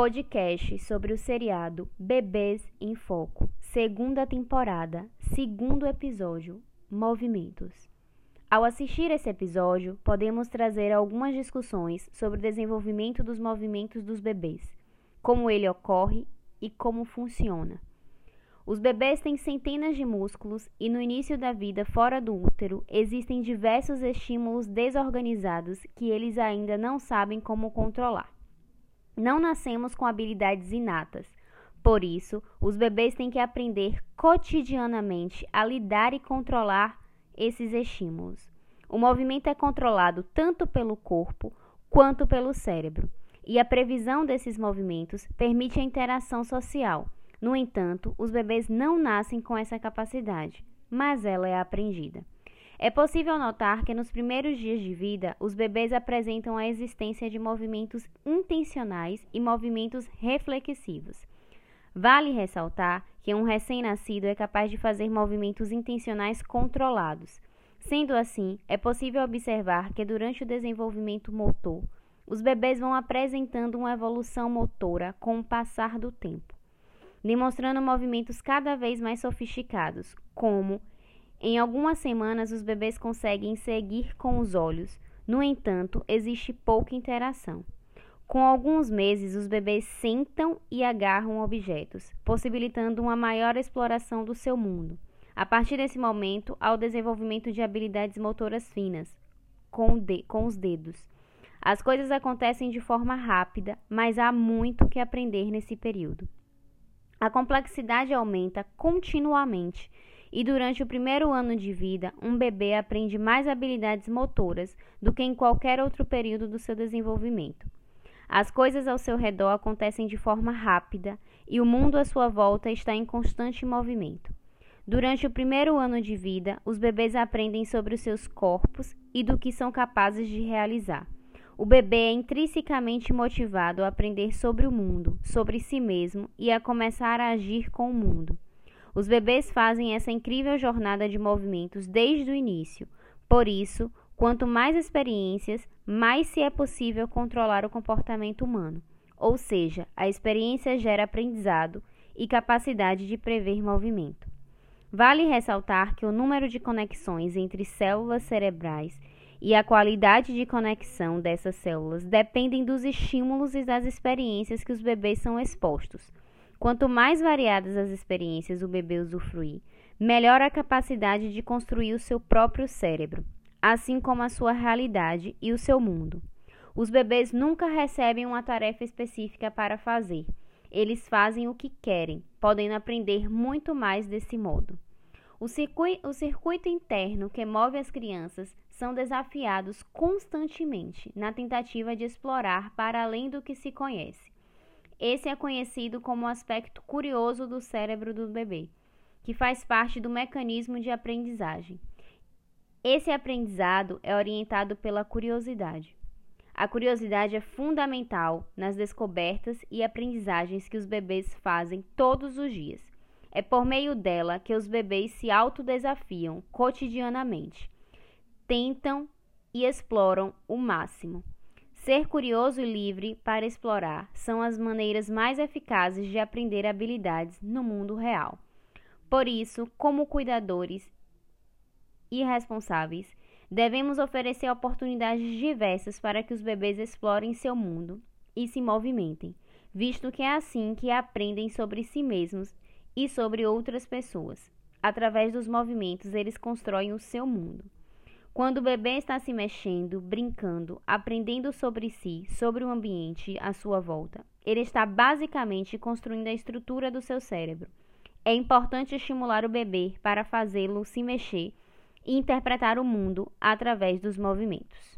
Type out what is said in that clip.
podcast sobre o seriado Bebês em Foco, segunda temporada, segundo episódio, Movimentos. Ao assistir esse episódio, podemos trazer algumas discussões sobre o desenvolvimento dos movimentos dos bebês, como ele ocorre e como funciona. Os bebês têm centenas de músculos e no início da vida fora do útero existem diversos estímulos desorganizados que eles ainda não sabem como controlar. Não nascemos com habilidades inatas. Por isso, os bebês têm que aprender cotidianamente a lidar e controlar esses estímulos. O movimento é controlado tanto pelo corpo quanto pelo cérebro, e a previsão desses movimentos permite a interação social. No entanto, os bebês não nascem com essa capacidade, mas ela é aprendida. É possível notar que nos primeiros dias de vida, os bebês apresentam a existência de movimentos intencionais e movimentos reflexivos. Vale ressaltar que um recém-nascido é capaz de fazer movimentos intencionais controlados. Sendo assim, é possível observar que durante o desenvolvimento motor, os bebês vão apresentando uma evolução motora com o passar do tempo, demonstrando movimentos cada vez mais sofisticados, como em algumas semanas, os bebês conseguem seguir com os olhos, no entanto, existe pouca interação. Com alguns meses, os bebês sentam e agarram objetos, possibilitando uma maior exploração do seu mundo. A partir desse momento, há o desenvolvimento de habilidades motoras finas, com, de, com os dedos. As coisas acontecem de forma rápida, mas há muito que aprender nesse período. A complexidade aumenta continuamente e durante o primeiro ano de vida, um bebê aprende mais habilidades motoras do que em qualquer outro período do seu desenvolvimento. As coisas ao seu redor acontecem de forma rápida e o mundo à sua volta está em constante movimento. Durante o primeiro ano de vida, os bebês aprendem sobre os seus corpos e do que são capazes de realizar. O bebê é intrinsecamente motivado a aprender sobre o mundo, sobre si mesmo e a começar a agir com o mundo. Os bebês fazem essa incrível jornada de movimentos desde o início. Por isso, quanto mais experiências, mais se é possível controlar o comportamento humano. Ou seja, a experiência gera aprendizado e capacidade de prever movimento. Vale ressaltar que o número de conexões entre células cerebrais e a qualidade de conexão dessas células dependem dos estímulos e das experiências que os bebês são expostos. Quanto mais variadas as experiências o bebê usufruir, melhor a capacidade de construir o seu próprio cérebro, assim como a sua realidade e o seu mundo. Os bebês nunca recebem uma tarefa específica para fazer. Eles fazem o que querem, podendo aprender muito mais desse modo. O circuito, o circuito interno que move as crianças são desafiados constantemente na tentativa de explorar para além do que se conhece. Esse é conhecido como o aspecto curioso do cérebro do bebê, que faz parte do mecanismo de aprendizagem. Esse aprendizado é orientado pela curiosidade. A curiosidade é fundamental nas descobertas e aprendizagens que os bebês fazem todos os dias. É por meio dela que os bebês se autodesafiam cotidianamente, tentam e exploram o máximo. Ser curioso e livre para explorar são as maneiras mais eficazes de aprender habilidades no mundo real. Por isso, como cuidadores e responsáveis, devemos oferecer oportunidades diversas para que os bebês explorem seu mundo e se movimentem, visto que é assim que aprendem sobre si mesmos e sobre outras pessoas. Através dos movimentos, eles constroem o seu mundo. Quando o bebê está se mexendo, brincando, aprendendo sobre si, sobre o ambiente à sua volta, ele está basicamente construindo a estrutura do seu cérebro. É importante estimular o bebê para fazê-lo se mexer e interpretar o mundo através dos movimentos.